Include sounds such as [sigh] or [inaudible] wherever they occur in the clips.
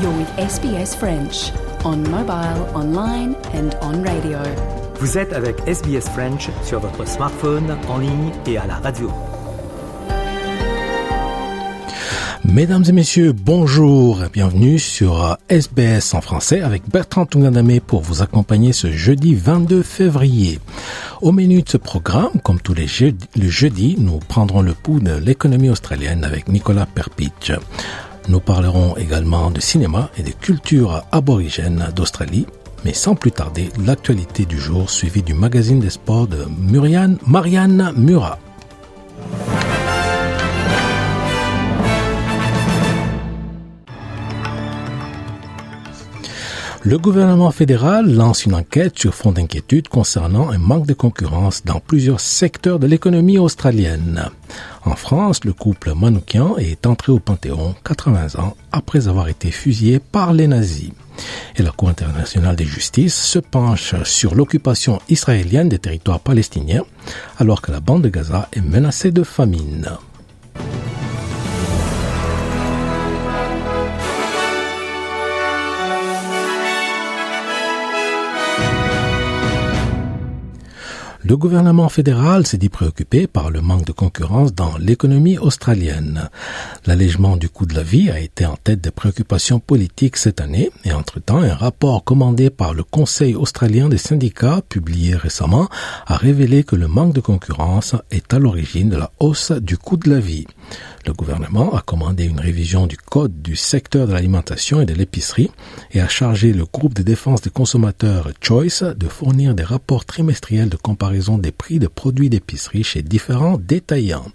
You're with SBS French on mobile, online and on radio. Vous êtes avec SBS French sur votre smartphone, en ligne et à la radio. Mesdames et messieurs, bonjour et bienvenue sur SBS en français avec Bertrand Tungandame pour vous accompagner ce jeudi 22 février. Au menu de ce programme, comme tous les jeudis, le jeudi, nous prendrons le pouls de l'économie australienne avec Nicolas Perpich. Nous parlerons également de cinéma et de culture aborigène d'Australie, mais sans plus tarder, l'actualité du jour suivie du magazine des sports de Marianne Murat. Le gouvernement fédéral lance une enquête sur fond d'inquiétude concernant un manque de concurrence dans plusieurs secteurs de l'économie australienne. En France, le couple Manoukian est entré au Panthéon 80 ans après avoir été fusillé par les nazis. Et la Cour internationale de justice se penche sur l'occupation israélienne des territoires palestiniens alors que la bande de Gaza est menacée de famine. Le gouvernement fédéral s'est dit préoccupé par le manque de concurrence dans l'économie australienne. L'allègement du coût de la vie a été en tête des préoccupations politiques cette année et entre-temps, un rapport commandé par le Conseil australien des syndicats publié récemment a révélé que le manque de concurrence est à l'origine de la hausse du coût de la vie. Le gouvernement a commandé une révision du code du secteur de l'alimentation et de l'épicerie et a chargé le groupe de défense des consommateurs Choice de fournir des rapports trimestriels de comparaison des prix de produits d'épicerie chez différents détaillants.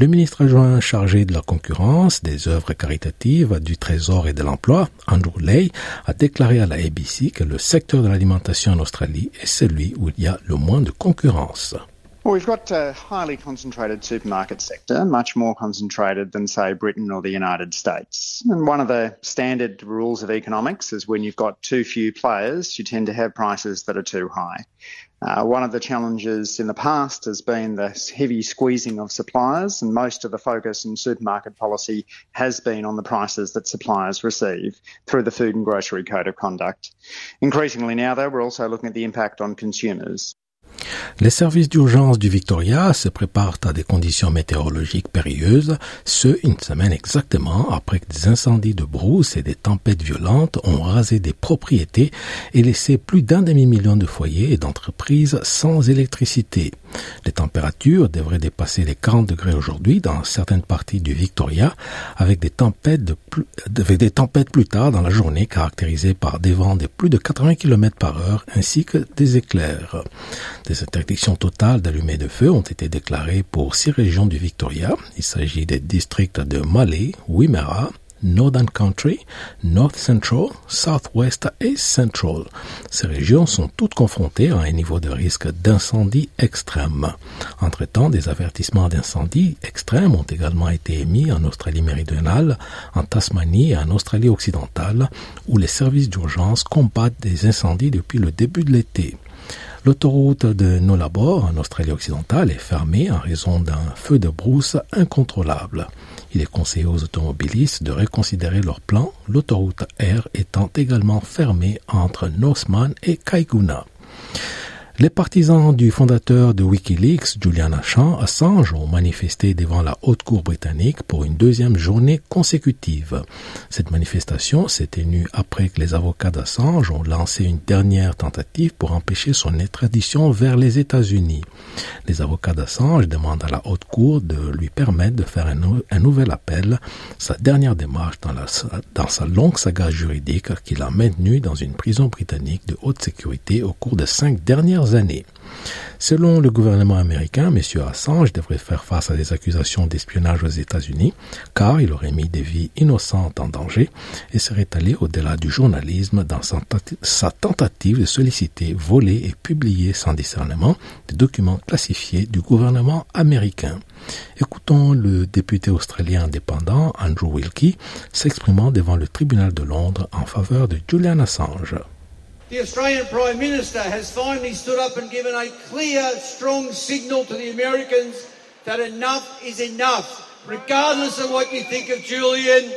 Le ministre adjoint chargé de la concurrence, des œuvres caritatives, du Trésor et de l'emploi, Andrew Lay, a déclaré à la ABC que le secteur de l'alimentation en Australie est celui où il y a le moins de concurrence. Well, we've got a highly concentrated supermarket sector, much more concentrated than, say, Britain or the United States. And one of the standard rules of economics is when you've got too few players, you tend to have prices that are too high. Uh, one of the challenges in the past has been the heavy squeezing of suppliers, and most of the focus in supermarket policy has been on the prices that suppliers receive through the Food and Grocery Code of Conduct. Increasingly now, though, we're also looking at the impact on consumers. Les services d'urgence du Victoria se préparent à des conditions météorologiques périlleuses, ce une semaine exactement après que des incendies de brousse et des tempêtes violentes ont rasé des propriétés et laissé plus d'un demi-million de foyers et d'entreprises sans électricité. Les températures devraient dépasser les 40 degrés aujourd'hui dans certaines parties du Victoria, avec des tempêtes, plus, plus tard dans la journée caractérisées par des vents de plus de 80 km par heure ainsi que des éclairs. Des interdictions totales d'allumer de feu ont été déclarées pour six régions du Victoria. Il s'agit des districts de Malay, Wimmera, Northern Country, North Central, Southwest et Central. Ces régions sont toutes confrontées à un niveau de risque d'incendie extrême. Entre-temps, des avertissements d'incendie extrêmes ont également été émis en Australie méridionale, en Tasmanie et en Australie occidentale, où les services d'urgence combattent des incendies depuis le début de l'été. L'autoroute de Nullarbor, en Australie occidentale, est fermée en raison d'un feu de brousse incontrôlable. Il est conseillé aux automobilistes de reconsidérer leur plan, l'autoroute R étant également fermée entre Northman et Kaiguna. Les partisans du fondateur de Wikileaks, Julian Assange, ont manifesté devant la haute cour britannique pour une deuxième journée consécutive. Cette manifestation s'est tenue après que les avocats d'Assange ont lancé une dernière tentative pour empêcher son extradition vers les États-Unis. Les avocats d'Assange demandent à la haute cour de lui permettre de faire un, nouvel appel, sa dernière démarche dans, sa longue saga juridique qu'il a maintenue dans une prison britannique de haute sécurité au cours de cinq dernières années. Selon le gouvernement américain, M. Assange devrait faire face à des accusations d'espionnage aux États-Unis, car il aurait mis des vies innocentes en danger et serait allé au-delà du journalisme dans sa tentative de solliciter, voler et publier sans discernement des documents classifiés du gouvernement américain. Écoutons le député australien indépendant Andrew Wilkie s'exprimant devant le tribunal de Londres en faveur de Julian Assange. The Australian Prime Minister has finally stood up and given a clear, strong signal to the Americans that enough is enough. Regardless of what you think of Julian,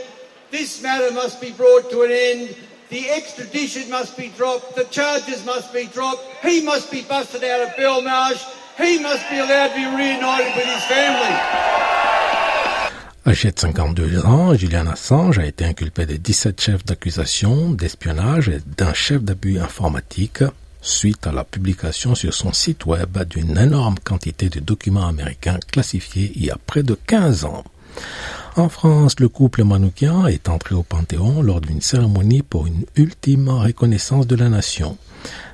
this matter must be brought to an end. The extradition must be dropped. The charges must be dropped. He must be busted out of Belmarsh. He must be allowed to be reunited with his family. Âgé de 52 ans, Julian Assange a été inculpé de 17 chefs d'accusation d'espionnage et d'un chef d'abus informatique suite à la publication sur son site web d'une énorme quantité de documents américains classifiés il y a près de 15 ans. En France, le couple Manoukian est entré au Panthéon lors d'une cérémonie pour une ultime reconnaissance de la nation.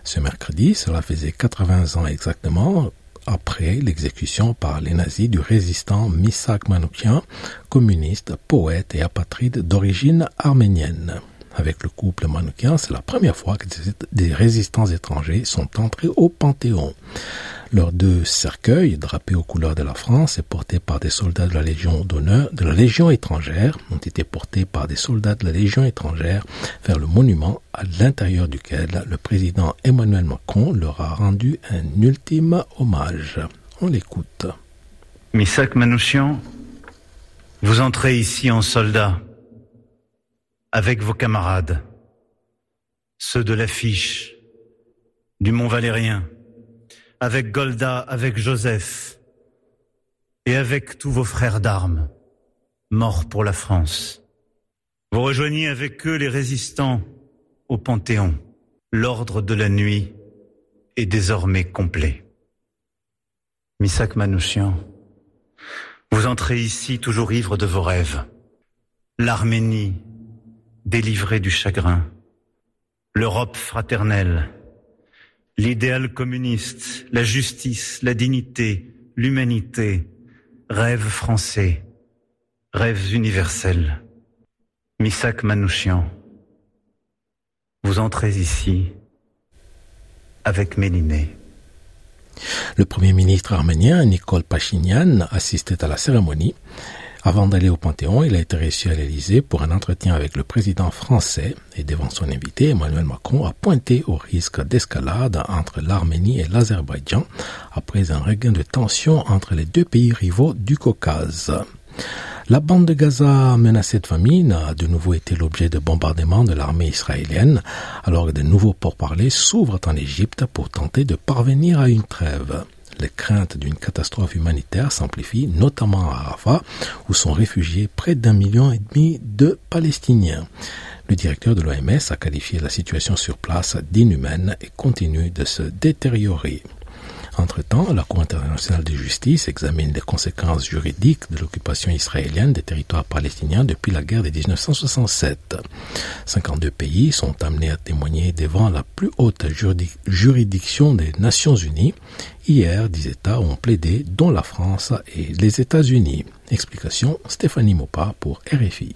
Ce mercredi, cela faisait 80 ans exactement après l'exécution par les nazis du résistant Misak Manoukian, communiste, poète et apatride d'origine arménienne. Avec le couple Manoukian, c'est la première fois que des résistants étrangers sont entrés au Panthéon. Leurs deux cercueils, drapés aux couleurs de la France et portés par des soldats de la Légion d'honneur, de la Légion étrangère, ont été portés par des soldats de la Légion étrangère vers le monument à l'intérieur duquel le président Emmanuel Macron leur a rendu un ultime hommage. On l'écoute. Misak Manouchian, vous entrez ici en soldat avec vos camarades, ceux de l'affiche, du Mont Valérien, avec Golda, avec Joseph, et avec tous vos frères d'armes, morts pour la France. Vous rejoignez avec eux les résistants au Panthéon. L'ordre de la nuit est désormais complet. Misak Manouchian, vous entrez ici toujours ivre de vos rêves. L'Arménie délivrée du chagrin. L'Europe fraternelle l'idéal communiste, la justice, la dignité, l'humanité, rêve français, rêves universels. Misak Manouchian, vous entrez ici avec Méliné. Le premier ministre arménien, Nicole Pachinian, assistait à la cérémonie avant d'aller au Panthéon, il a été reçu à l'Élysée pour un entretien avec le président français et devant son invité, Emmanuel Macron a pointé au risque d'escalade entre l'Arménie et l'Azerbaïdjan après un regain de tension entre les deux pays rivaux du Caucase. La bande de Gaza menacée de famine a de nouveau été l'objet de bombardements de l'armée israélienne, alors que de nouveaux pourparlers s'ouvrent en Égypte pour tenter de parvenir à une trêve. Les craintes d'une catastrophe humanitaire s'amplifient notamment à Rafah, où sont réfugiés près d'un million et demi de Palestiniens. Le directeur de l'OMS a qualifié la situation sur place d'inhumaine et continue de se détériorer. Entre-temps, la Cour internationale de justice examine les conséquences juridiques de l'occupation israélienne des territoires palestiniens depuis la guerre de 1967. 52 pays sont amenés à témoigner devant la plus haute juridiction des Nations Unies. Hier, 10 États ont plaidé, dont la France et les États-Unis. Explication Stéphanie Mopa pour RFI.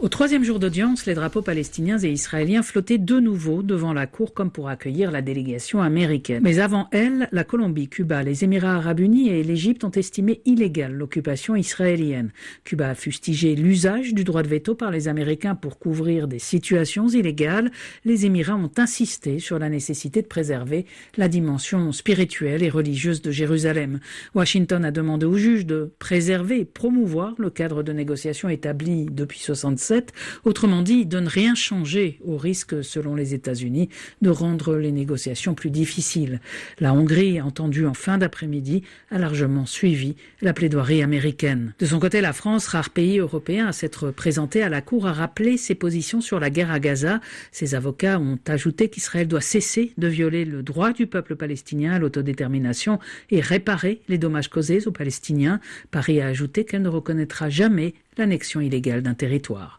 Au troisième jour d'audience, les drapeaux palestiniens et israéliens flottaient de nouveau devant la cour comme pour accueillir la délégation américaine. Mais avant elle, la Colombie, Cuba, les Émirats arabes unis et l'Égypte ont estimé illégale l'occupation israélienne. Cuba a fustigé l'usage du droit de veto par les Américains pour couvrir des situations illégales. Les Émirats ont insisté sur la nécessité de préserver la dimension spirituelle et religieuse de Jérusalem. Washington a demandé aux juges de préserver et promouvoir le cadre de négociation établi depuis 67 autrement dit, de ne rien changer au risque, selon les États-Unis, de rendre les négociations plus difficiles. La Hongrie, entendue en fin d'après-midi, a largement suivi la plaidoirie américaine. De son côté, la France, rare pays européen à s'être présenté à la Cour, a rappelé ses positions sur la guerre à Gaza. Ses avocats ont ajouté qu'Israël doit cesser de violer le droit du peuple palestinien à l'autodétermination et réparer les dommages causés aux Palestiniens. Paris a ajouté qu'elle ne reconnaîtra jamais l'annexion illégale d'un territoire.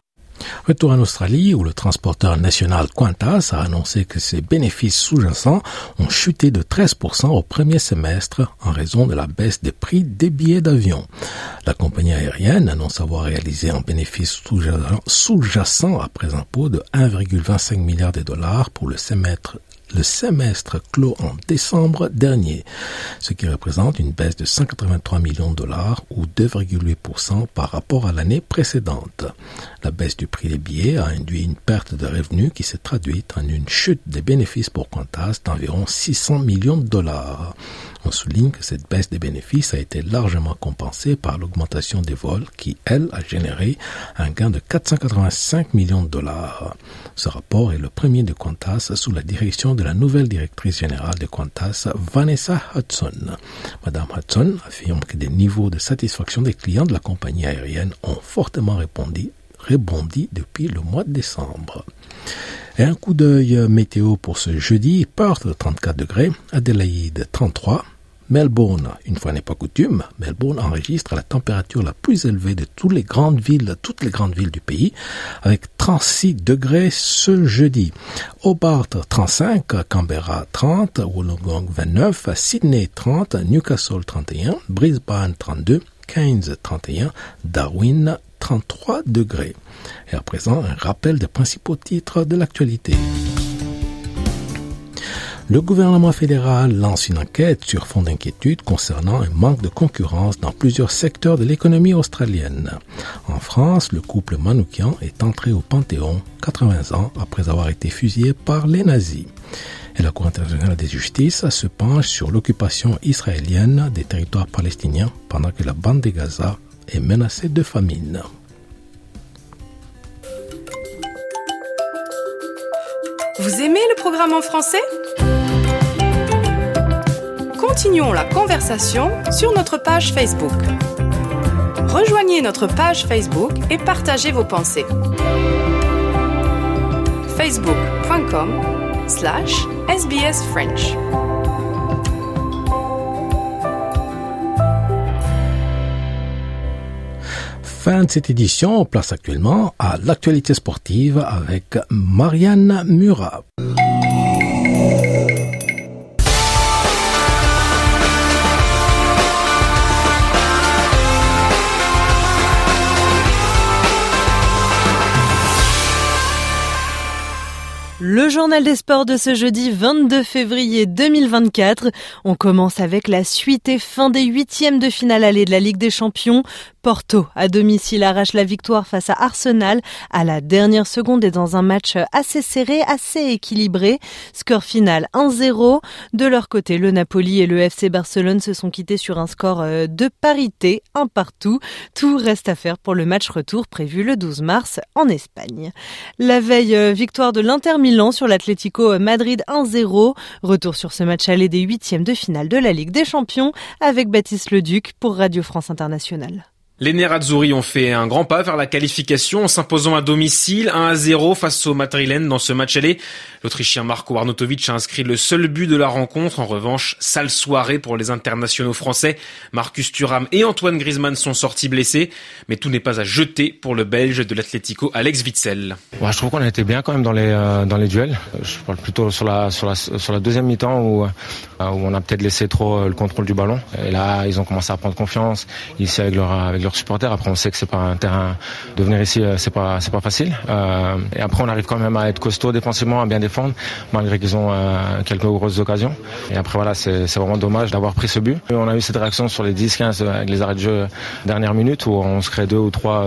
Retour en Australie où le transporteur national Qantas a annoncé que ses bénéfices sous-jacents ont chuté de 13% au premier semestre en raison de la baisse des prix des billets d'avion. La compagnie aérienne annonce avoir réalisé un bénéfice sous-jacent après impôt de 1,25 milliard de dollars pour le semestre le semestre clos en décembre dernier, ce qui représente une baisse de 183 millions de dollars ou 2,8% par rapport à l'année précédente. La baisse du prix des billets a induit une perte de revenus qui s'est traduite en une chute des bénéfices pour Qantas d'environ 600 millions de dollars. On souligne que cette baisse des bénéfices a été largement compensée par l'augmentation des vols qui, elle, a généré un gain de 485 millions de dollars. Ce rapport est le premier de Qantas sous la direction de la nouvelle directrice générale de Qantas, Vanessa Hudson. Madame Hudson affirme que des niveaux de satisfaction des clients de la compagnie aérienne ont fortement répondu, rebondi depuis le mois de décembre. Et un coup d'œil météo pour ce jeudi, Perth 34 degrés, Adelaide 33, Melbourne, une fois n'est pas coutume, Melbourne enregistre la température la plus élevée de toutes les grandes villes, toutes les grandes villes du pays, avec 36 degrés ce jeudi. Hobart 35, Canberra 30, Wollongong 29, Sydney 30, Newcastle 31, Brisbane 32, Keynes 31, Darwin 33 degrés. Et à présent, un rappel des principaux titres de l'actualité. Le gouvernement fédéral lance une enquête sur fond d'inquiétude concernant un manque de concurrence dans plusieurs secteurs de l'économie australienne. En France, le couple Manoukian est entré au Panthéon 80 ans après avoir été fusillé par les nazis. Et la Cour internationale des justices se penche sur l'occupation israélienne des territoires palestiniens pendant que la bande de Gaza est menacée de famine. Vous aimez le programme en français? Continuons la conversation sur notre page Facebook. Rejoignez notre page Facebook et partagez vos pensées. facebook.com slash sbsfrench. Fin de cette édition, on place actuellement à l'actualité sportive avec Marianne Murat. Le journal des sports de ce jeudi 22 février 2024. On commence avec la suite et fin des huitièmes de finale allée de la Ligue des Champions. Porto, à domicile, arrache la victoire face à Arsenal à la dernière seconde et dans un match assez serré, assez équilibré. Score final 1-0. De leur côté, le Napoli et le FC Barcelone se sont quittés sur un score euh, de parité, un partout. Tout reste à faire pour le match retour prévu le 12 mars en Espagne. La veille, euh, victoire de l'Inter Milan sur l'Atlético Madrid 1-0. Retour sur ce match aller des huitièmes de finale de la Ligue des Champions avec Baptiste Leduc pour Radio France Internationale. Les Nerazzurri ont fait un grand pas vers la qualification en s'imposant à domicile 1 à 0 face au Madrilène dans ce match aller. L'Autrichien Marco Arnautovic a inscrit le seul but de la rencontre. En revanche, sale soirée pour les internationaux français. Marcus Thuram et Antoine Griezmann sont sortis blessés, mais tout n'est pas à jeter pour le Belge de l'Atlético Alex Witzel. Je trouve qu'on a été bien quand même dans les euh, dans les duels. Je parle plutôt sur la sur la sur la deuxième mi-temps où euh, où on a peut-être laissé trop euh, le contrôle du ballon. Et là, ils ont commencé à prendre confiance ici avec leur avec leur supporters. Après, on sait que c'est pas un terrain de venir ici, euh, c'est pas c'est pas facile. Euh, et après, on arrive quand même à être costaud défensivement, à bien défendre, malgré qu'ils ont euh, quelques grosses occasions. Et après, voilà, c'est vraiment dommage d'avoir pris ce but. On a eu cette réaction sur les 10-15 avec les arrêts de jeu dernière minute où on se crée deux ou trois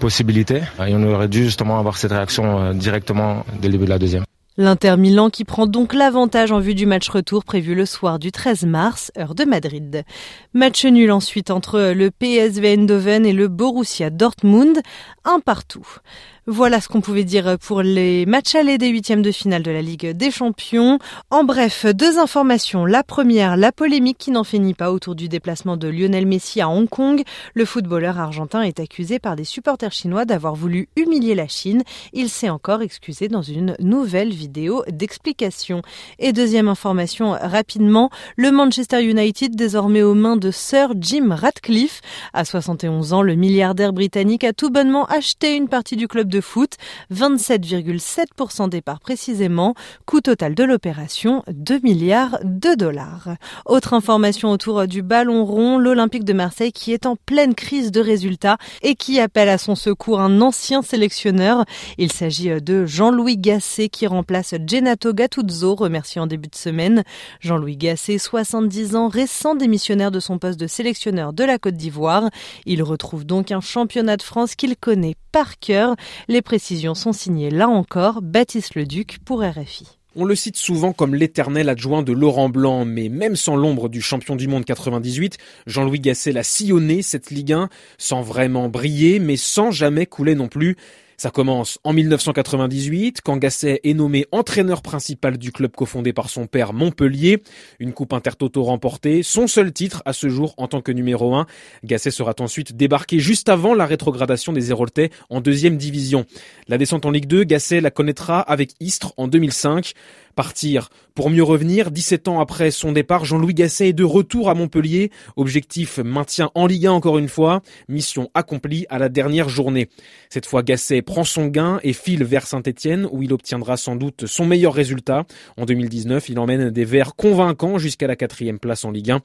possibilités. Et on aurait dû justement avoir cette réaction directement dès le début de la deuxième. L'Inter Milan qui prend donc l'avantage en vue du match retour prévu le soir du 13 mars, heure de Madrid. Match nul ensuite entre le PSV Eindhoven et le Borussia Dortmund, un partout. Voilà ce qu'on pouvait dire pour les matchs allés des huitièmes de finale de la Ligue des Champions. En bref, deux informations. La première, la polémique qui n'en finit pas autour du déplacement de Lionel Messi à Hong Kong. Le footballeur argentin est accusé par des supporters chinois d'avoir voulu humilier la Chine. Il s'est encore excusé dans une nouvelle vidéo d'explication. Et deuxième information, rapidement, le Manchester United désormais aux mains de Sir Jim Ratcliffe. À 71 ans, le milliardaire britannique a tout bonnement acheté une partie du club de foot, 27,7% des parts précisément. Coût total de l'opération, 2 milliards de dollars. Autre information autour du ballon rond, l'Olympique de Marseille qui est en pleine crise de résultats et qui appelle à son secours un ancien sélectionneur. Il s'agit de Jean-Louis Gasset qui remplace Genato Gattuso, remercié en début de semaine. Jean-Louis Gasset, 70 ans, récent démissionnaire de son poste de sélectionneur de la Côte d'Ivoire. Il retrouve donc un championnat de France qu'il connaît par cœur. Les précisions sont signées là encore, Baptiste Leduc pour RFI. On le cite souvent comme l'éternel adjoint de Laurent Blanc, mais même sans l'ombre du champion du monde 98, Jean-Louis Gasset l'a sillonné cette Ligue 1, sans vraiment briller, mais sans jamais couler non plus. Ça commence en 1998, quand Gasset est nommé entraîneur principal du club cofondé par son père Montpellier. Une coupe intertoto remportée, son seul titre à ce jour en tant que numéro 1. Gasset sera ensuite débarqué juste avant la rétrogradation des Héroltais en deuxième division. La descente en Ligue 2, Gasset la connaîtra avec Istres en 2005 partir pour mieux revenir. 17 ans après son départ, Jean-Louis Gasset est de retour à Montpellier. Objectif maintien en Ligue 1 encore une fois. Mission accomplie à la dernière journée. Cette fois, Gasset prend son gain et file vers Saint-Etienne où il obtiendra sans doute son meilleur résultat. En 2019, il emmène des Verts convaincants jusqu'à la quatrième place en Ligue 1.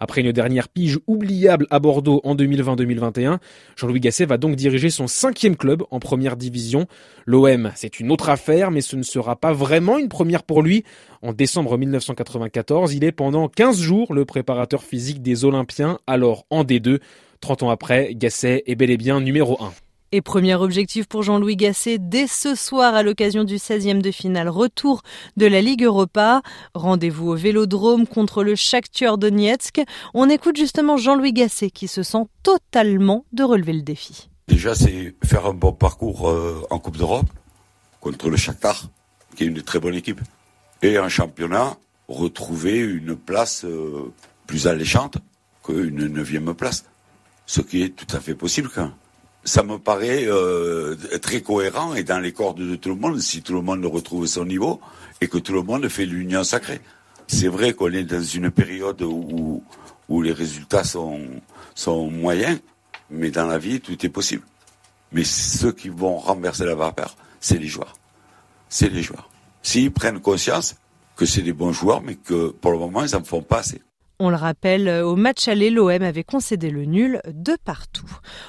Après une dernière pige oubliable à Bordeaux en 2020-2021, Jean-Louis Gasset va donc diriger son cinquième club en première division. L'OM, c'est une autre affaire, mais ce ne sera pas vraiment une première pour lui. En décembre 1994, il est pendant 15 jours le préparateur physique des Olympiens, alors en D2. 30 ans après, Gasset est bel et bien numéro 1. Et premier objectif pour Jean-Louis Gasset dès ce soir à l'occasion du 16e de finale retour de la Ligue Europa. Rendez-vous au Vélodrome contre le Shakhtar Donetsk. On écoute justement Jean-Louis Gasset qui se sent totalement de relever le défi. Déjà, c'est faire un bon parcours euh, en Coupe d'Europe contre le Shakhtar, qui est une très bonne équipe. Et en championnat, retrouver une place euh, plus alléchante qu'une neuvième place. Ce qui est tout à fait possible quand ça me paraît euh, très cohérent et dans les cordes de tout le monde si tout le monde retrouve son niveau et que tout le monde fait l'union sacrée. C'est vrai qu'on est dans une période où, les résultats sont, sont moyens, mais dans la vie, tout est possible. Mais ceux qui vont renverser la vapeur, c'est les joueurs. C'est les joueurs. S'ils prennent conscience que c'est des bons joueurs, mais que pour le moment, ils n'en font pas assez. On le rappelle, euh, au match aller, l'OM avait concédé le nul de partout.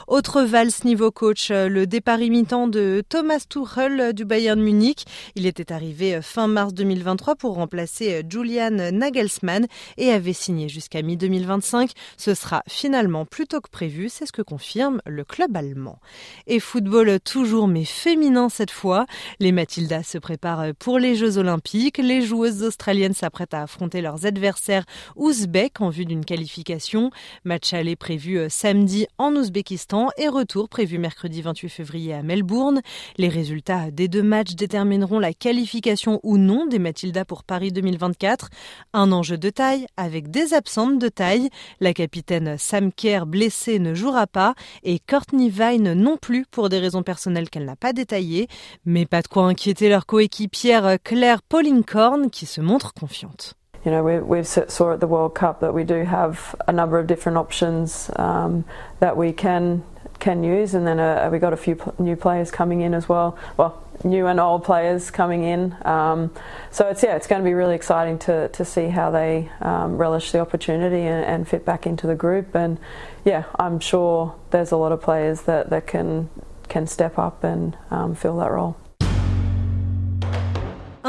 Autre valse niveau coach, euh, le départ imitant de Thomas Tuchel euh, du Bayern Munich. Il était arrivé fin mars 2023 pour remplacer Julian Nagelsmann et avait signé jusqu'à mi-2025. Ce sera finalement plus tôt que prévu, c'est ce que confirme le club allemand. Et football toujours mais féminin cette fois. Les Matildas se préparent pour les Jeux Olympiques. Les joueuses australiennes s'apprêtent à affronter leurs adversaires ouzbeks en vue d'une qualification. Match aller prévu euh, samedi en Ouzbékistan et retour prévu mercredi 28 février à Melbourne. Les résultats des deux matchs détermineront la qualification ou non des Matildas pour Paris 2024. Un enjeu de taille avec des absentes de taille. La capitaine Sam Kerr blessée ne jouera pas et Courtney Vine non plus pour des raisons personnelles qu'elle n'a pas détaillées. Mais pas de quoi inquiéter leur coéquipière Claire Paulinghorn qui se montre confiante. You know, we, we've saw at the World Cup that we do have a number of different options um, that we can can use, and then uh, we got a few new players coming in as well. Well, new and old players coming in. Um, so it's yeah, it's going to be really exciting to to see how they um, relish the opportunity and, and, fit back into the group. And yeah, I'm sure there's a lot of players that that can can step up and um, fill that role.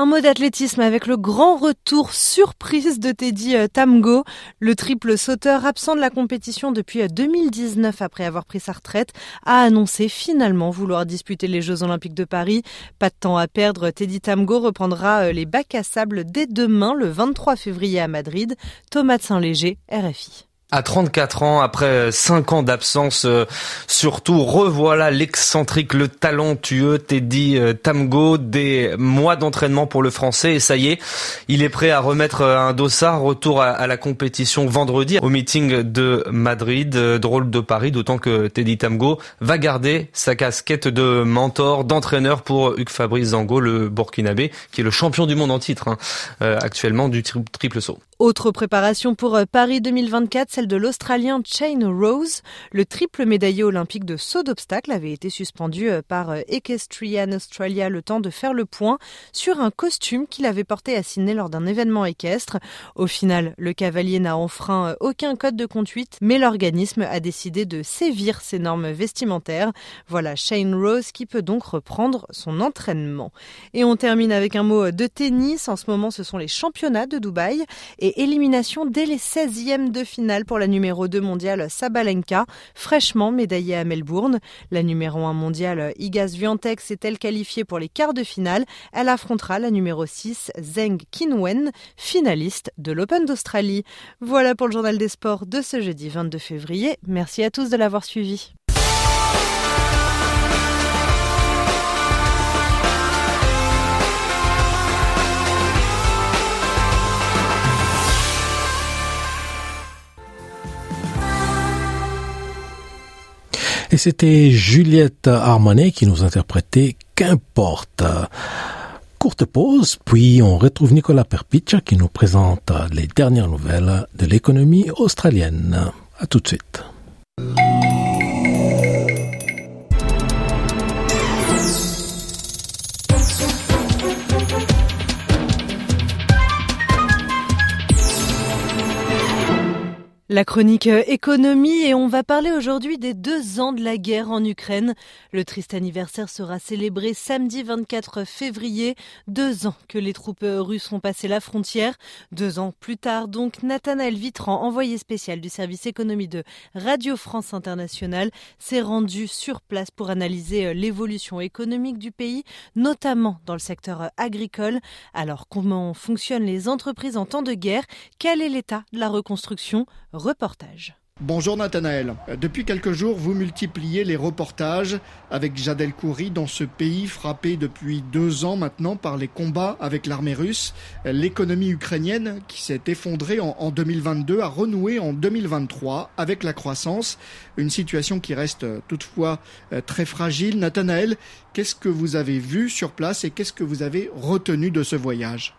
Un mot d'athlétisme avec le grand retour surprise de Teddy euh, Tamgo, le triple sauteur absent de la compétition depuis 2019 euh, après avoir pris sa retraite, a annoncé finalement vouloir disputer les Jeux Olympiques de Paris. Pas de temps à perdre, Teddy Tamgo reprendra euh, les bacs à sable dès demain, le 23 février à Madrid. Thomas Saint-Léger, RFI. À 34 ans, après 5 ans d'absence, euh, surtout revoilà l'excentrique, le talentueux Teddy euh, Tamgo, des mois d'entraînement pour le français et ça y est, il est prêt à remettre euh, un dossard, retour à, la compétition vendredi au meeting de Madrid, drôle de Paris, d'autant que Teddy Tamgo va garder sa casquette de mentor, d'entraîneur pour Hugues Fabrice Zango, le Burkinabé, qui est le champion du monde en titre hein, actuellement du triple saut. Autre préparation pour euh, Paris 2024, celle de l'Australien Shane Rose. Le triple médaillé olympique de saut d'obstacle avait été suspendu euh, par euh, Equestrian Australia le temps de faire le point sur un costume qu'il avait porté à Sydney lors d'un événement équestre. Au final, le cavalier n'a enfreint aucun code de conduite, mais l'organisme a décidé de sévir ses normes vestimentaires. Voilà Shane Rose qui peut donc reprendre son entraînement. Et on termine avec un mot de tennis. En ce moment, ce sont les championnats de Dubaï et élimination dès les 16e de finale pour la numéro 2 mondiale Sabalenka, fraîchement médaillée à Melbourne. La numéro 1 mondiale Igas Swiatek s'est-elle qualifiée pour les quarts de finale. Elle affrontera la numéro 6 Zheng Qinwen, finaliste de l'Open d'Australie. Voilà pour le journal des sports de ce jeudi 22 février. Merci à tous de l'avoir suivi. Et c'était Juliette Armanet qui nous interprétait Qu'importe. Courte pause, puis on retrouve Nicolas Perpich qui nous présente les dernières nouvelles de l'économie australienne. À tout de suite. La chronique euh, économie et on va parler aujourd'hui des deux ans de la guerre en Ukraine. Le triste anniversaire sera célébré samedi 24 février, deux ans que les troupes euh, russes ont passé la frontière. Deux ans plus tard, donc, Nathanaël Vitran, envoyé spécial du service économie de Radio France Internationale, s'est rendu sur place pour analyser euh, l'évolution économique du pays, notamment dans le secteur agricole. Alors, comment fonctionnent les entreprises en temps de guerre? Quel est l'état de la reconstruction? Bonjour Nathanaël. Depuis quelques jours, vous multipliez les reportages avec Jadel Khoury dans ce pays frappé depuis deux ans maintenant par les combats avec l'armée russe. L'économie ukrainienne qui s'est effondrée en 2022 a renoué en 2023 avec la croissance. Une situation qui reste toutefois euh, très fragile. Nathanaël, qu'est-ce que vous avez vu sur place et qu'est-ce que vous avez retenu de ce voyage?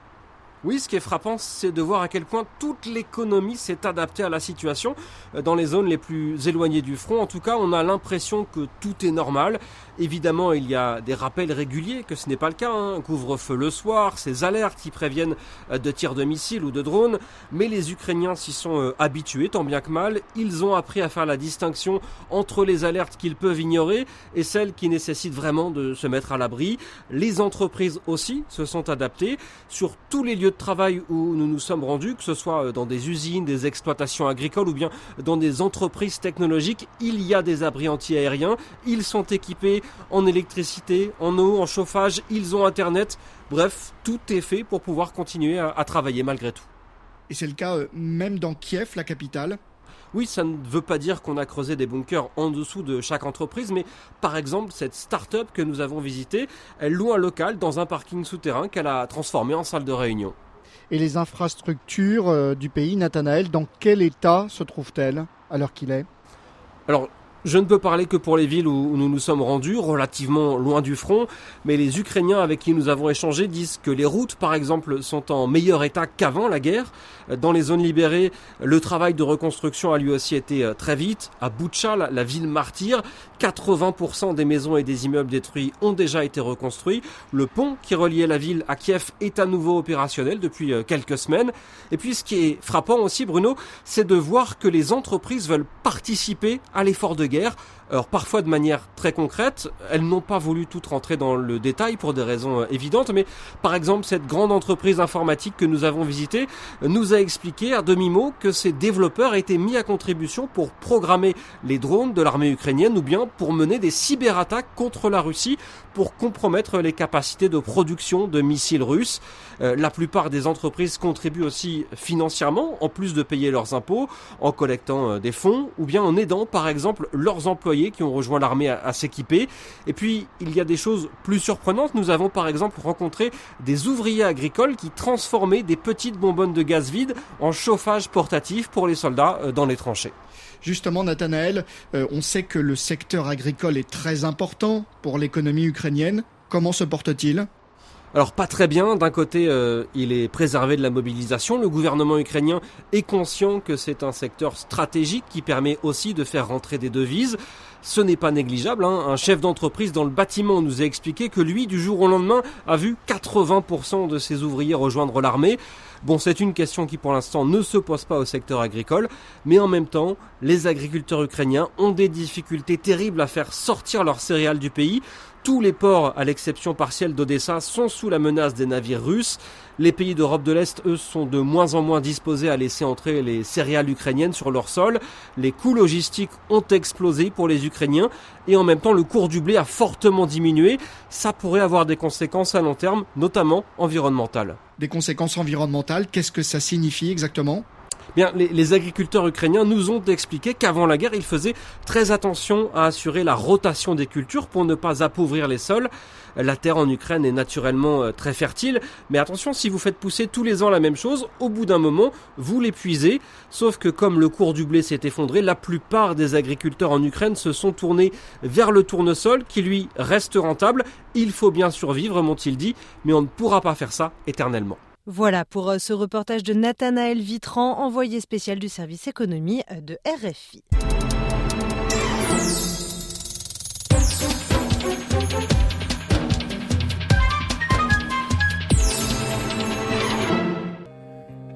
Oui, ce qui est frappant, c'est de voir à quel point toute l'économie s'est adaptée à la situation. Euh, dans les zones les plus éloignées du front, en tout cas, on a l'impression que tout est normal. Évidemment, il y a des rappels réguliers que ce n'est pas le cas. Hein. Couvre-feu le soir, ces alertes qui préviennent euh, de tirs de missiles ou de drones. Mais les Ukrainiens s'y sont euh, habitués, tant bien que mal. Ils ont appris à faire la distinction entre les alertes qu'ils peuvent ignorer et celles qui nécessitent vraiment de se mettre à l'abri. Les entreprises aussi se sont adaptées. Sur tous les lieux de travail où nous nous sommes rendus, que ce soit euh, dans des usines, des exploitations agricoles ou bien dans des entreprises technologiques, il y a des abris anti-aériens. Ils sont équipés en électricité, en eau, en chauffage, ils ont Internet. Bref, tout est fait pour pouvoir continuer à, travailler malgré tout. Et c'est le cas euh, même dans Kiev, la capitale? Oui, ça ne veut pas dire qu'on a creusé des bunkers en dessous de chaque entreprise, mais par exemple, cette start-up que nous avons visitée, elle loue un local dans un parking souterrain qu'elle a transformé en salle de réunion. Et les infrastructures euh, du pays, Nathanaël, dans quel état se trouvent-elles à l'heure qu'il est? Je ne peux parler que pour les villes où nous nous sommes rendus, relativement loin du front, mais les Ukrainiens avec qui nous avons échangé disent que les routes, par exemple, sont en meilleur état qu'avant la guerre. Dans les zones libérées, le travail de reconstruction a lui aussi été euh, très vite. À Boutcha, la ville martyre, 80% des maisons et des immeubles détruits ont déjà été reconstruits. Le pont qui reliait la ville à Kiev est à nouveau opérationnel depuis euh, quelques semaines. Et puis ce qui est frappant aussi, Bruno, c'est de voir que les entreprises veulent participer à l'effort de guerre guerre. Alors parfois de manière très concrète, elles n'ont pas voulu toutes rentrer dans le détail pour des raisons euh, évidentes, mais par exemple cette grande entreprise informatique que nous avons visitée euh, nous a expliqué à demi-mot que ses développeurs étaient mis à contribution pour programmer les drones de l'armée ukrainienne ou bien pour mener des cyberattaques contre la Russie pour compromettre les capacités de production de missiles russes. Euh, la plupart des entreprises contribuent aussi financièrement, en plus de payer leurs impôts, en collectant des fonds ou bien en aidant par exemple leurs employés qui ont rejoint l'armée à, s'équiper. Et puis, il y a des choses plus surprenantes. Nous avons par exemple rencontré des ouvriers agricoles qui transformaient des petites bonbonnes de gaz vide en chauffage portatif pour les soldats euh, dans les tranchées. Justement, Nathanaël, euh, on sait que le secteur agricole est très important pour l'économie ukrainienne. Comment se porte-t-il? Alors pas très bien, d'un côté euh, il est préservé de la mobilisation, le gouvernement ukrainien est conscient que c'est un secteur stratégique qui permet aussi de faire rentrer des devises. Ce n'est pas négligeable, hein. un chef d'entreprise dans le bâtiment nous a expliqué que lui, du jour au lendemain, a vu 80% de ses ouvriers rejoindre l'armée. Bon, c'est une question qui pour l'instant ne se pose pas au secteur agricole, mais en même temps, les agriculteurs ukrainiens ont des difficultés terribles à faire sortir leurs céréales du pays. Tous les ports, à l'exception partielle d'Odessa, sont sous la menace des navires russes. Les pays d'Europe de l'Est, eux, sont de moins en moins disposés à laisser entrer les céréales ukrainiennes sur leur sol. Les coûts logistiques ont explosé pour les Ukrainiens et en même temps le cours du blé a fortement diminué. Ça pourrait avoir des conséquences à long terme, notamment environnementales. Des conséquences environnementales, qu'est-ce que ça signifie exactement? Bien, les, agriculteurs ukrainiens nous ont expliqué qu'avant la guerre, ils faisaient très attention à assurer la rotation des cultures pour ne pas appauvrir les sols. La terre en Ukraine est naturellement euh, très fertile, mais attention, si vous faites pousser tous les ans la même chose, au bout d'un moment, vous l'épuisez. Sauf que comme le cours du blé s'est effondré, la plupart des agriculteurs en Ukraine se sont tournés vers le tournesol qui lui reste rentable. Il faut bien survivre, m'ont-ils dit, mais on ne pourra pas faire ça éternellement. Voilà pour euh, ce reportage de Nathanaël Vitran, envoyé spécial du service économie euh, de RFI.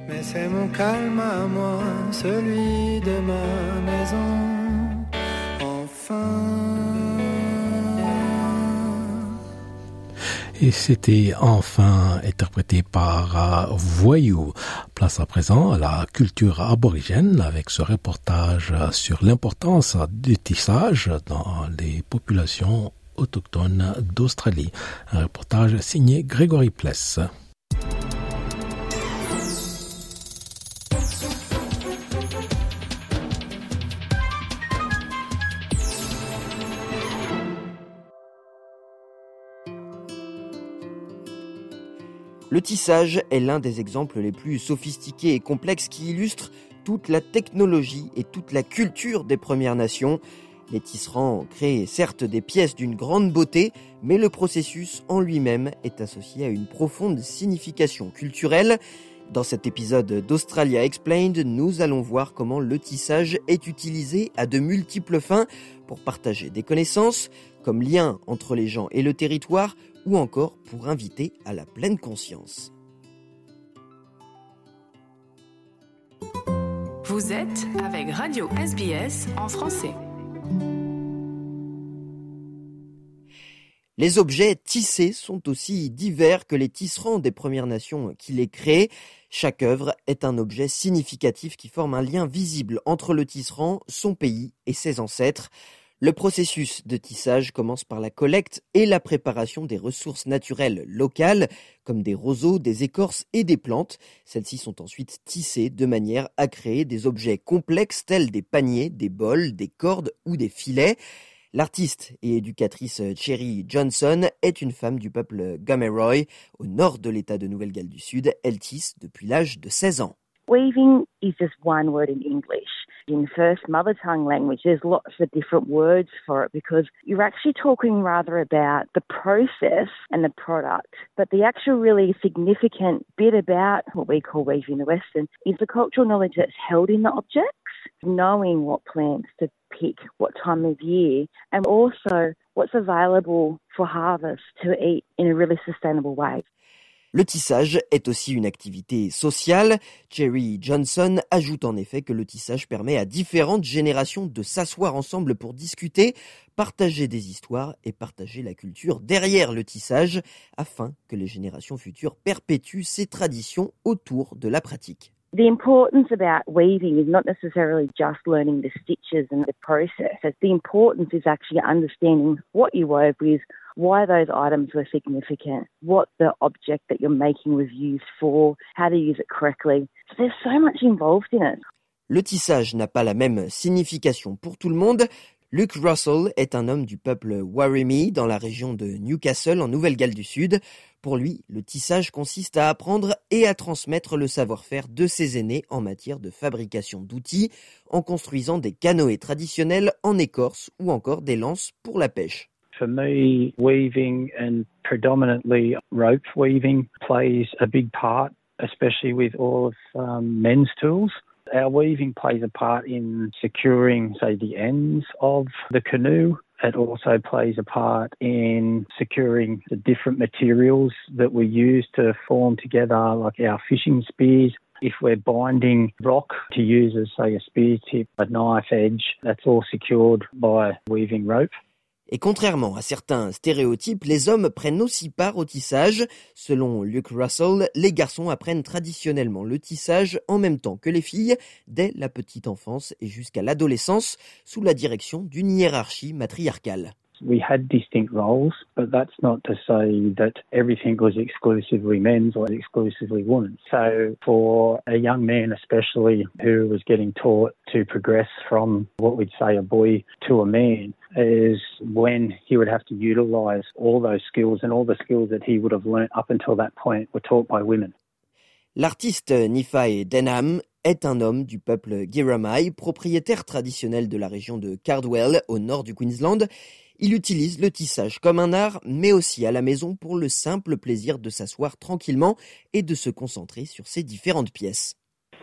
Mais c'est mon calme à moi, celui de ma et c'était enfin interprété par Voyou. Place à présent à la culture aborigène avec ce reportage sur l'importance du tissage dans les populations autochtones d'Australie. Un reportage signé Grégory Pless. Le tissage est l'un des exemples les plus sophistiqués et complexes qui illustrent toute la technologie et toute la culture des Premières Nations. Les tisserands créent certes des pièces d'une grande beauté, mais le processus en lui-même est associé à une profonde signification culturelle. Dans cet épisode d'Australia Explained, nous allons voir comment le tissage est utilisé à de multiples fins pour partager des connaissances, comme lien entre les gens et le territoire, ou encore pour inviter à la pleine conscience. Vous êtes avec Radio SBS en français. Les objets tissés sont aussi divers que les tisserands des Premières Nations qui les créent. Chaque œuvre est un objet significatif qui forme un lien visible entre le tisserand, son pays et ses ancêtres. Le processus de tissage commence par la collecte et la préparation des ressources naturelles locales, comme des roseaux, des écorces et des plantes. Celles-ci sont ensuite tissées de manière à créer des objets complexes tels des paniers, des bols, des cordes ou des filets. L'artiste et éducatrice Cherry Johnson est une femme du peuple Gameroy, au nord de l'État de Nouvelle-Galles du Sud. Elle tisse depuis l'âge de 16 ans. Weaving is just one word in English. In first mother tongue language, there's lots of different words for it because you're actually talking rather about the process and the product. But the actual really significant bit about what we call weaving in the Western is the cultural knowledge that's held in the objects, knowing what plants to pick, what time of year, and also what's available for harvest to eat in a really sustainable way. Le tissage est aussi une activité sociale. Jerry Johnson ajoute en effet que le tissage permet à différentes générations de s'asseoir ensemble pour discuter, partager des histoires et partager la culture derrière le tissage afin que les générations futures perpétuent ces traditions autour de la pratique. The importance about weaving is not necessarily just learning the stitches and the process. The importance is actually understanding what you wove with, why those items were significant, what the object that you're making was used for, how to use it correctly. So there's so much involved in it. Le tissage n'a pas la même signification pour tout le monde. Luke Russell est un homme du peuple Warimi dans la région de Newcastle en Nouvelle-Galles du Sud. Pour lui, le tissage consiste à apprendre et à transmettre le savoir-faire de ses aînés en matière de fabrication d'outils, en construisant des canoës traditionnels en écorce ou encore des lances pour la pêche. For me, weaving and predominantly rope weaving plays a big part, especially with all of um, men's tools. Our weaving plays a part in securing, say, the ends of the canoe. It also plays a part in securing the different materials that we use to form together, like our fishing spears. If we're binding rock to use as, say, a spear tip, a knife edge, that's all secured by weaving rope. Et contrairement à certains stéréotypes, les hommes prennent aussi part au tissage. Selon Luke Russell, les garçons apprennent traditionnellement le tissage en même temps que les filles, dès la petite enfance et jusqu'à l'adolescence, sous la direction d'une hiérarchie matriarcale. We had distinct roles, but that's not to say that everything was exclusively men's or exclusively women's. So for a young man, especially who was getting taught to progress from what we'd say a boy to a man, is when he would have to utilize all those skills and all the skills that he would have learnt up until that point were taught by women. L'artiste Nifai Denham est un homme du peuple Giramai, propriétaire traditionnel de la région de Cardwell, au nord du Queensland. Il utilise le tissage comme un art, mais aussi à la maison pour le simple plaisir de s'asseoir tranquillement et de se concentrer sur ses différentes pièces.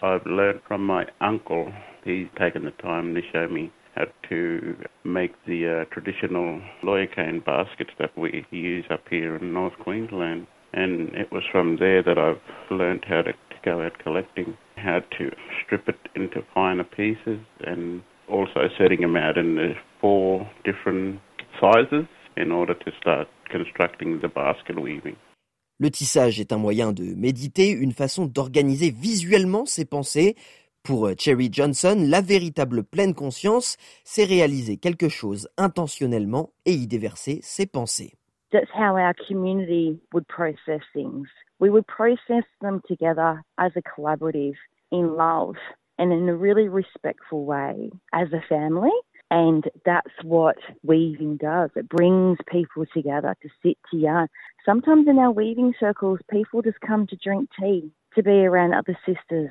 I've learned from my uncle. He's taken the time to show me how to make the uh, traditional lawyer cane baskets that we use up here in North Queensland. And it was from there that I've learned how to, to go out collecting, how to strip it into finer pieces, and also setting them out in the four different sizes in order to start constructing the basket weaving. Le tissage est un moyen de méditer, une façon d'organiser visuellement ses pensées. Pour Cherry Johnson, la véritable pleine conscience, c'est réaliser quelque chose intentionnellement et y déverser ses pensées. That's how our community would process things. We would process them together as a collaborative, in love, and in a really respectful way, as a family. And that's what weaving does. It brings people together to sit to yarn. Sometimes in our weaving circles, people just come to drink tea, to be around other sisters.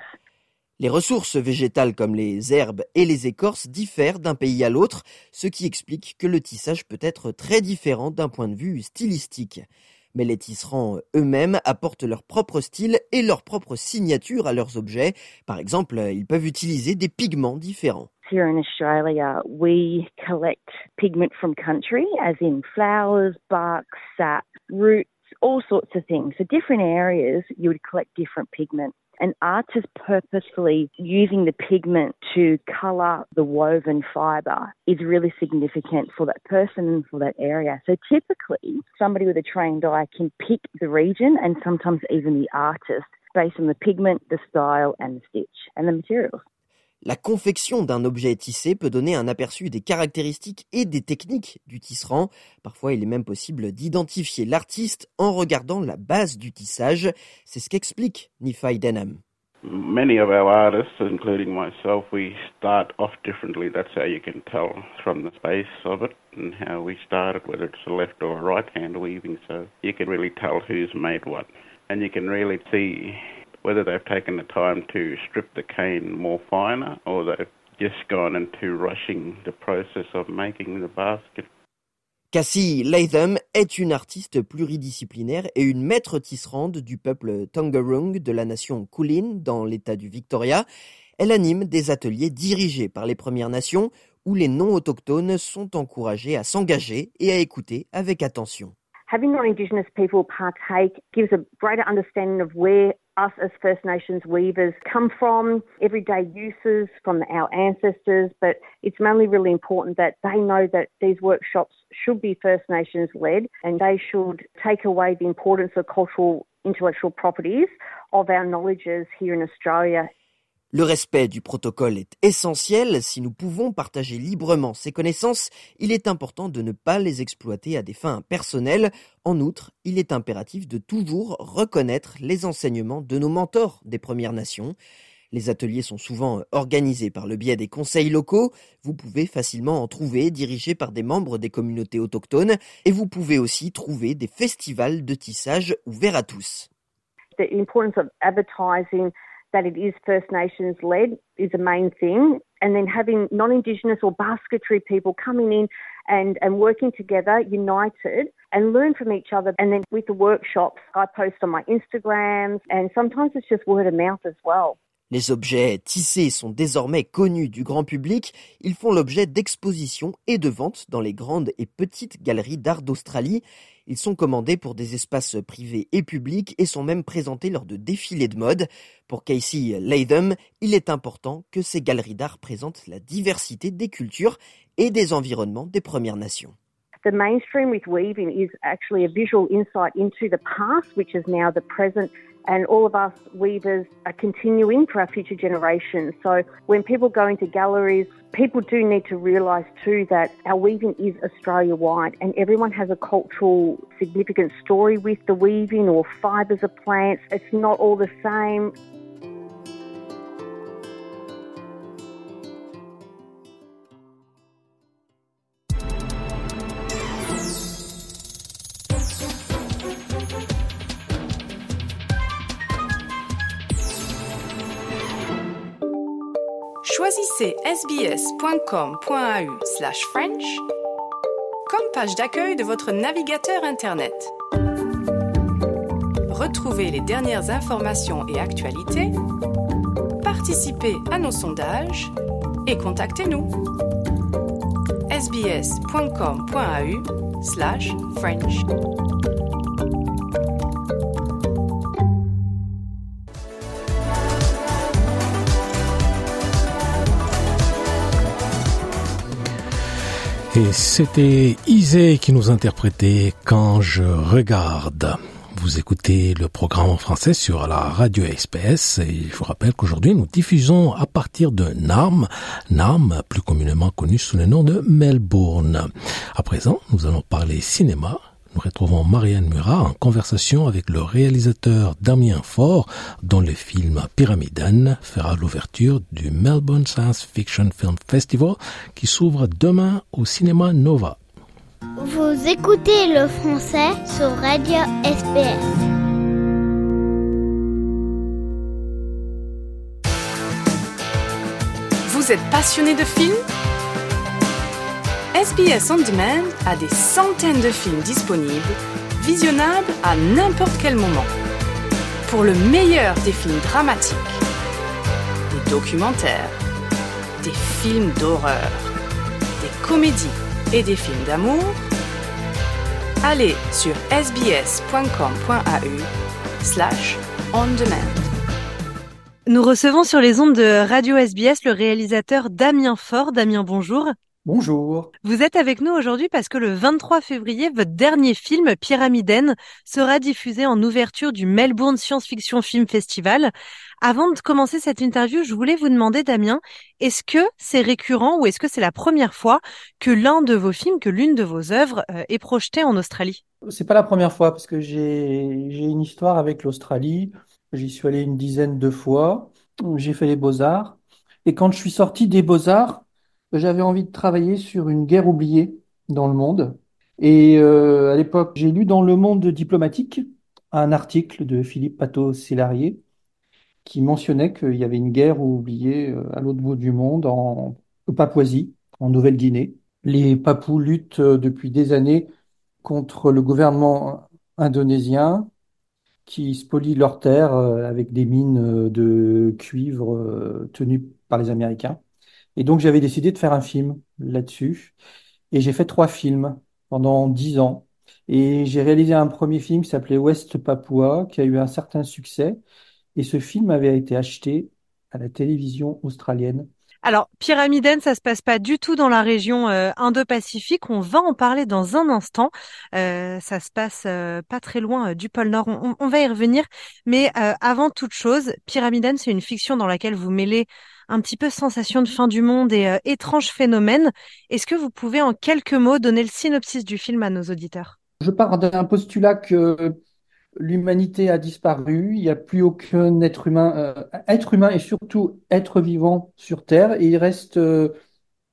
Les ressources végétales comme les herbes et les écorces diffèrent d'un pays à l'autre, ce qui explique que le tissage peut être très différent d'un point de vue stylistique. Mais les tisserands eux-mêmes apportent leur propre style et leur propre signature à leurs objets. Par exemple, ils peuvent utiliser des pigments différents. Here in Australia, we collect pigment from country, as in flowers, bark, sap, roots, all sorts of things. So different areas, you would collect different pigment. An artist purposefully using the pigment to colour the woven fibre is really significant for that person and for that area. So typically, somebody with a trained eye can pick the region and sometimes even the artist based on the pigment, the style, and the stitch and the materials. La confection d'un objet tissé peut donner un aperçu des caractéristiques et des techniques du tisserand. Parfois, il est même possible d'identifier l'artiste en regardant la base du tissage. C'est ce qu'explique Nifai Denham. Many of our artists, including myself, we start off differently. That's how you can tell from the space of it and how we started, whether it's a left or a right hand weaving. So you can really tell who's made what. And you can really see whether they've taken the time to strip the cane more finer or they've just gone into rushing the process of making the basket. Cassie Latham est une artiste pluridisciplinaire et une maître tisserande du peuple Tongarung de la nation Kulin dans l'état du Victoria. Elle anime des ateliers dirigés par les Premières Nations où les non-autochtones sont encouragés à s'engager et à écouter avec attention. Having non-Indigenous people partake gives a greater understanding of where us as First Nations weavers come from, everyday uses from our ancestors, but it's mainly really important that they know that these workshops should be First Nations led and they should take away the importance of cultural intellectual properties of our knowledges here in Australia Le respect du protocole est essentiel. Si nous pouvons partager librement ces connaissances, il est important de ne pas les exploiter à des fins personnelles. En outre, il est impératif de toujours reconnaître les enseignements de nos mentors des Premières Nations. Les ateliers sont souvent organisés par le biais des conseils locaux. Vous pouvez facilement en trouver dirigés par des membres des communautés autochtones et vous pouvez aussi trouver des festivals de tissage ouverts à tous. That it is First Nations led is a main thing. and then having non-Indigenous or basketry people coming in and, and working together, united, and learn from each other. And then with the workshops, I post on my Instagrams, and sometimes it's just word of mouth as well. Les objets tissés sont désormais connus du grand public. Ils font l'objet d'expositions et de ventes dans les grandes et petites galeries d'art d'Australie. Ils sont commandés pour des espaces privés et publics et sont même présentés lors de défilés de mode. Pour Casey Latham, il est important que ces galeries d'art présentent la diversité des cultures et des environnements des Premières Nations. The mainstream with weaving is actually a visual insight into the past, which is now the present and all of us weavers are continuing for our future generations. So when people go into galleries, people do need to realise too that our weaving is Australia wide and everyone has a cultural significant story with the weaving or fibres of plants. It's not all the same. Choisissez sbs.com.au slash French comme page d'accueil de votre navigateur Internet. Retrouvez les dernières informations et actualités, participez à nos sondages et contactez-nous. sbs.com.au slash French. Et c'était Isée qui nous interprétait Quand je regarde. Vous écoutez le programme en français sur la radio SPS et je vous rappelle qu'aujourd'hui nous diffusons à partir de Narm, Narm plus communément connu sous le nom de Melbourne. À présent, nous allons parler cinéma nous retrouvons Marianne Murat en conversation avec le réalisateur Damien Faure, dont le film Pyramiden fera l'ouverture du Melbourne Science Fiction Film Festival qui s'ouvre demain au cinéma Nova. Vous écoutez le français sur Radio SPS. Vous êtes passionné de films? SBS On Demand a des centaines de films disponibles, visionnables à n'importe quel moment. Pour le meilleur des films dramatiques, des documentaires, des films d'horreur, des comédies et des films d'amour, allez sur sbs.com.au slash on demand. Nous recevons sur les ondes de Radio SBS le réalisateur Damien Faure. Damien, bonjour. Bonjour. Vous êtes avec nous aujourd'hui parce que le 23 février, votre dernier film, Pyramiden, sera diffusé en ouverture du Melbourne Science Fiction Film Festival. Avant de commencer cette interview, je voulais vous demander, Damien, est-ce que c'est récurrent ou est-ce que c'est la première fois que l'un de vos films, que l'une de vos œuvres euh, est projetée en Australie? C'est pas la première fois parce que j'ai j'ai une histoire avec l'Australie. J'y suis allé une dizaine de fois. J'ai fait les beaux-arts. Et quand je suis sorti des beaux-arts, j'avais envie de travailler sur une guerre oubliée dans le monde. Et euh, à l'époque, j'ai lu dans Le Monde diplomatique un article de Philippe Pato-Célarier qui mentionnait qu'il y avait une guerre oubliée euh, à l'autre bout du monde, en Papouasie, en Nouvelle-Guinée. Les Papous luttent euh, depuis des années contre le gouvernement indonésien qui spolie leurs terres avec des mines de cuivre tenues par les Américains. Et donc j'avais décidé de faire un film là-dessus. Et j'ai fait trois films pendant dix ans. Et j'ai réalisé un premier film qui s'appelait Ouest Papua, qui a eu un certain succès. Et ce film avait été acheté à la télévision australienne. Alors, Pyramiden, ça se passe pas du tout dans la région euh, Indo-Pacifique. On va en parler dans un instant. Euh, ça se passe euh, pas très loin du pôle Nord. On, va y revenir. Mais avant toute chose, Pyramiden, c'est une fiction dans laquelle vous mêlez un petit peu sensation de fin du monde et euh, étrange phénomène. Est-ce que vous pouvez en quelques mots donner le synopsis du film à nos auditeurs? Je pars d'un postulat que l'humanité a disparu, il n'y a plus aucun être humain, euh, être humain et surtout être vivant sur Terre, et il reste euh,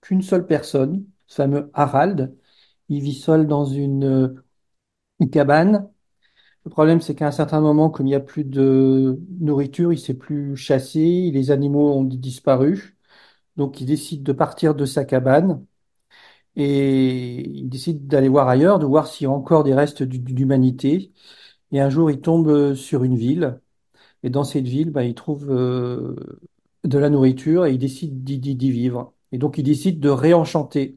qu'une seule personne, ce fameux Harald. Il vit seul dans une, une cabane. Le problème, c'est qu'à un certain moment, comme il n'y a plus de nourriture, il ne sait plus chasser, les animaux ont disparu. Donc il décide de partir de sa cabane et il décide d'aller voir ailleurs, de voir s'il y a encore des restes d'humanité. Et un jour, il tombe sur une ville. Et dans cette ville, bah, il trouve euh, de la nourriture et il décide d'y vivre. Et donc, il décide de réenchanter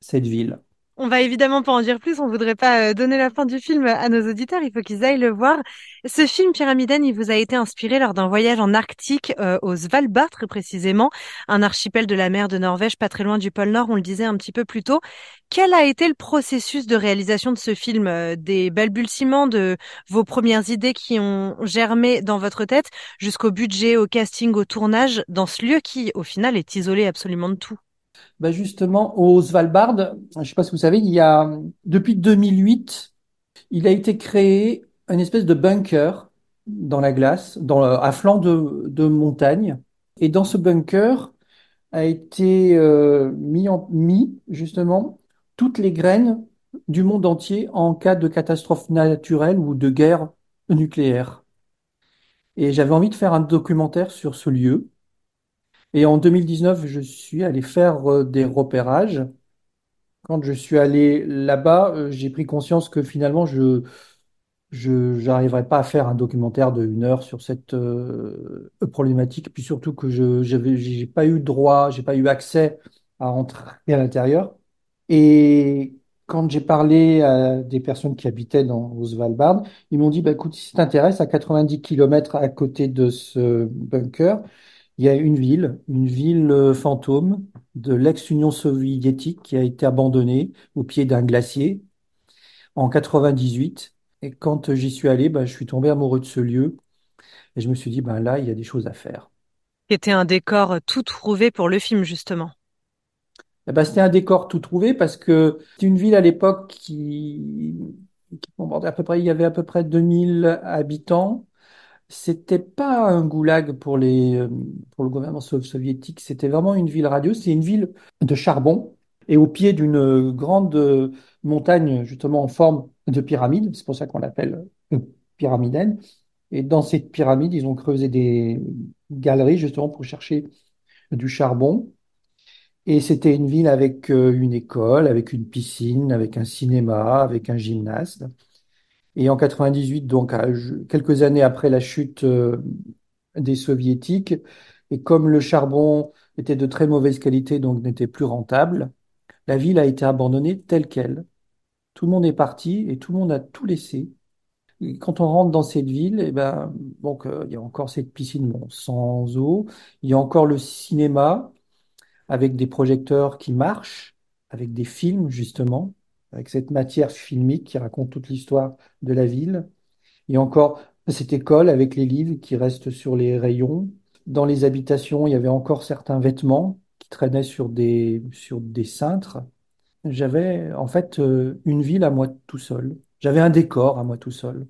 cette ville. On va évidemment pas en dire plus, on voudrait pas euh, donner la fin du film à nos auditeurs, il faut qu'ils aillent le voir. Ce film Pyramiden, il vous a été inspiré lors d'un voyage en Arctique, euh, au Svalbard très précisément, un archipel de la mer de Norvège pas très loin du pôle Nord, on le disait un petit peu plus tôt. Quel a été le processus de réalisation de ce film euh, Des balbutiements de vos premières idées qui ont germé dans votre tête jusqu'au budget, au casting, au tournage, dans ce lieu qui, au final, est isolé absolument de tout? Bah justement, au Svalbard, je ne sais pas si vous savez, il y a, depuis 2008, il a été créé une espèce de bunker dans la glace, dans, à flanc de, de montagne. Et dans ce bunker a été euh, mis, en, mis justement toutes les graines du monde entier en cas de catastrophe naturelle ou de guerre nucléaire. Et j'avais envie de faire un documentaire sur ce lieu. Et en 2019, je suis allé faire euh, des repérages. Quand je suis allé là-bas, euh, j'ai pris conscience que finalement, je je n'arriverai pas à faire un documentaire de une heure sur cette euh, problématique. Puis surtout que je j'ai pas eu droit, j'ai pas eu accès à rentrer à l'intérieur. Et quand j'ai parlé à des personnes qui habitaient dans au Svalbard, ils m'ont dit, bah, écoute, si ça t'intéresse, à 90 km à côté de ce bunker, il y a une ville, une ville euh, fantôme de l'ex-Union soviétique qui a été abandonnée au pied d'un glacier en 98. Et quand j'y suis allé, bah, je suis tombé amoureux de ce lieu et je me suis dit, ben là, il y a des choses à faire. C'était un décor tout trouvé pour le film, justement. Eh ben, c'était un décor tout trouvé parce que c'est une ville à l'époque qui, qui à peu près, il y avait à peu près 2000 habitants c'était pas un goulag pour les euh, pour le gouvernement soviétique, c'était vraiment une ville radieuse, c'est une ville de charbon et au pied d'une grande montagne justement en forme de pyramide, c'est pour ça qu'on l'appelle euh, pyramidène. Et dans cette pyramide, ils ont creusé des galeries justement pour chercher du charbon. Et c'était une ville avec euh, une école, avec une piscine, avec un cinéma, avec un gymnase. Et en 98, donc quelques années après la chute euh, des soviétiques, et comme le charbon était de très mauvaise qualité, donc n'était plus rentable, la ville a été abandonnée telle qu'elle. Tout le monde est parti et tout le monde a tout laissé. Quand on rentre dans cette ville, eh ben, donc euh, il y a encore cette piscine sans eau, il y a encore le cinéma avec des projecteurs qui marchent, avec des films justement avec cette matière filmique qui raconte toute l'histoire de la ville. A encore cette école avec les livres qui restent sur les rayons. Dans les habitations, il y avait encore certains vêtements qui traînaient sur des, sur des cintres. J'avais en fait euh, une ville à moi tout seul. J'avais un décor à moi tout seul.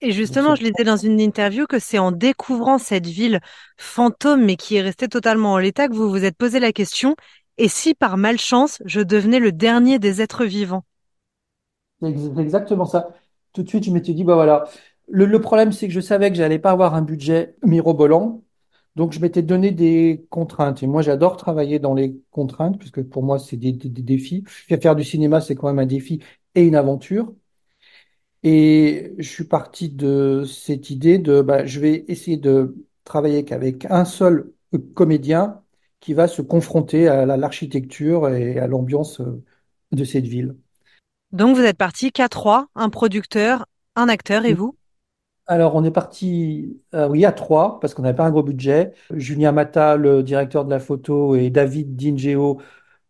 Et justement, je lisais dans une interview que c'est en découvrant cette ville fantôme, mais qui est restée totalement en l'état, que vous vous êtes posé la question, et si par malchance, je devenais le dernier des êtres vivants? C'est exactement ça. Tout de suite, je m'étais dit, bah voilà. Le, problème, c'est que je savais que j'allais pas avoir un budget mirobolant. Donc, je m'étais donné des contraintes. Et moi, j'adore travailler dans les contraintes, puisque pour moi, c'est des, défis. Faire du cinéma, c'est quand même un défi et une aventure. Et je suis parti de cette idée de, bah, je vais essayer de travailler qu'avec un seul comédien qui va se confronter à l'architecture et à l'ambiance de cette ville. Donc vous êtes parti qu'à trois, un producteur, un acteur et vous? Alors, on est parti, euh, oui, à trois, parce qu'on n'avait pas un gros budget. Julien Mata, le directeur de la photo, et David Dingeo,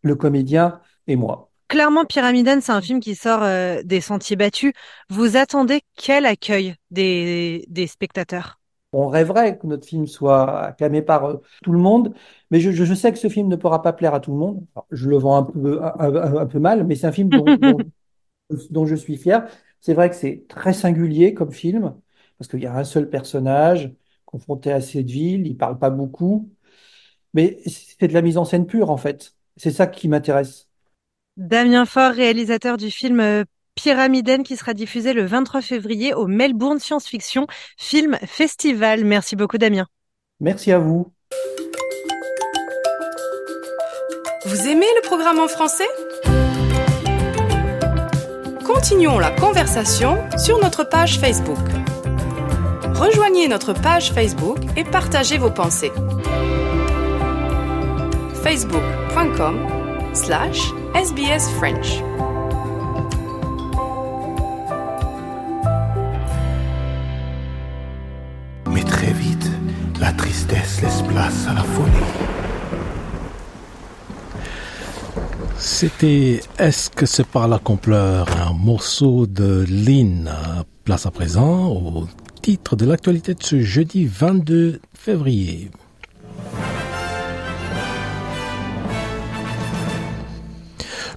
le comédien, et moi. Clairement, Pyramiden, c'est un film qui sort euh, des sentiers battus. Vous attendez quel accueil des, des spectateurs? On rêverait que notre film soit acclamé par euh, tout le monde, mais je, je, sais que ce film ne pourra pas plaire à tout le monde. je le vends un peu, un, peu mal, mais c'est un film dont, [laughs] dont dont je suis fier. C'est vrai que c'est très singulier comme film, parce qu'il y a un seul personnage confronté à cette ville, il parle pas beaucoup, mais c'est de la mise en scène pure en fait. C'est ça qui m'intéresse. Damien Faure, réalisateur du film euh, Pyramiden qui sera diffusé le 23 février au Melbourne Science Fiction Film Festival. Merci beaucoup Damien. Merci à vous. aimez le programme en français? Continuons la conversation sur notre page Facebook. Rejoignez notre page Facebook et partagez vos pensées. facebook.com slash sbsfrench. Mais très vite, la tristesse laisse place à la folie. C'était Est-ce que c'est par là qu'on pleure Un morceau de Lynn. Place à présent au titre de l'actualité de ce jeudi 22 février.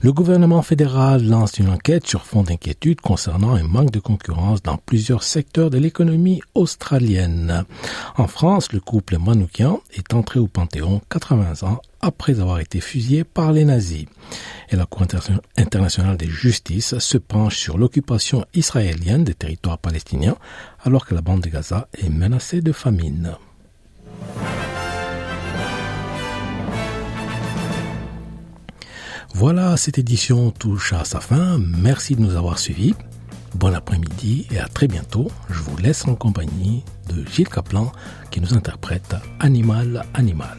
Le gouvernement fédéral lance une enquête sur fond d'inquiétude concernant un manque de concurrence dans plusieurs secteurs de l'économie australienne. En France, le couple Manoukian est entré au Panthéon 80 ans après avoir été fusillé par les nazis. Et la Cour internationale de justice se penche sur l'occupation israélienne des territoires palestiniens alors que la bande de Gaza est menacée de famine. Voilà, cette édition touche à sa fin. Merci de nous avoir suivis. Bon après-midi et à très bientôt. Je vous laisse en compagnie de Gilles Kaplan qui nous interprète Animal Animal.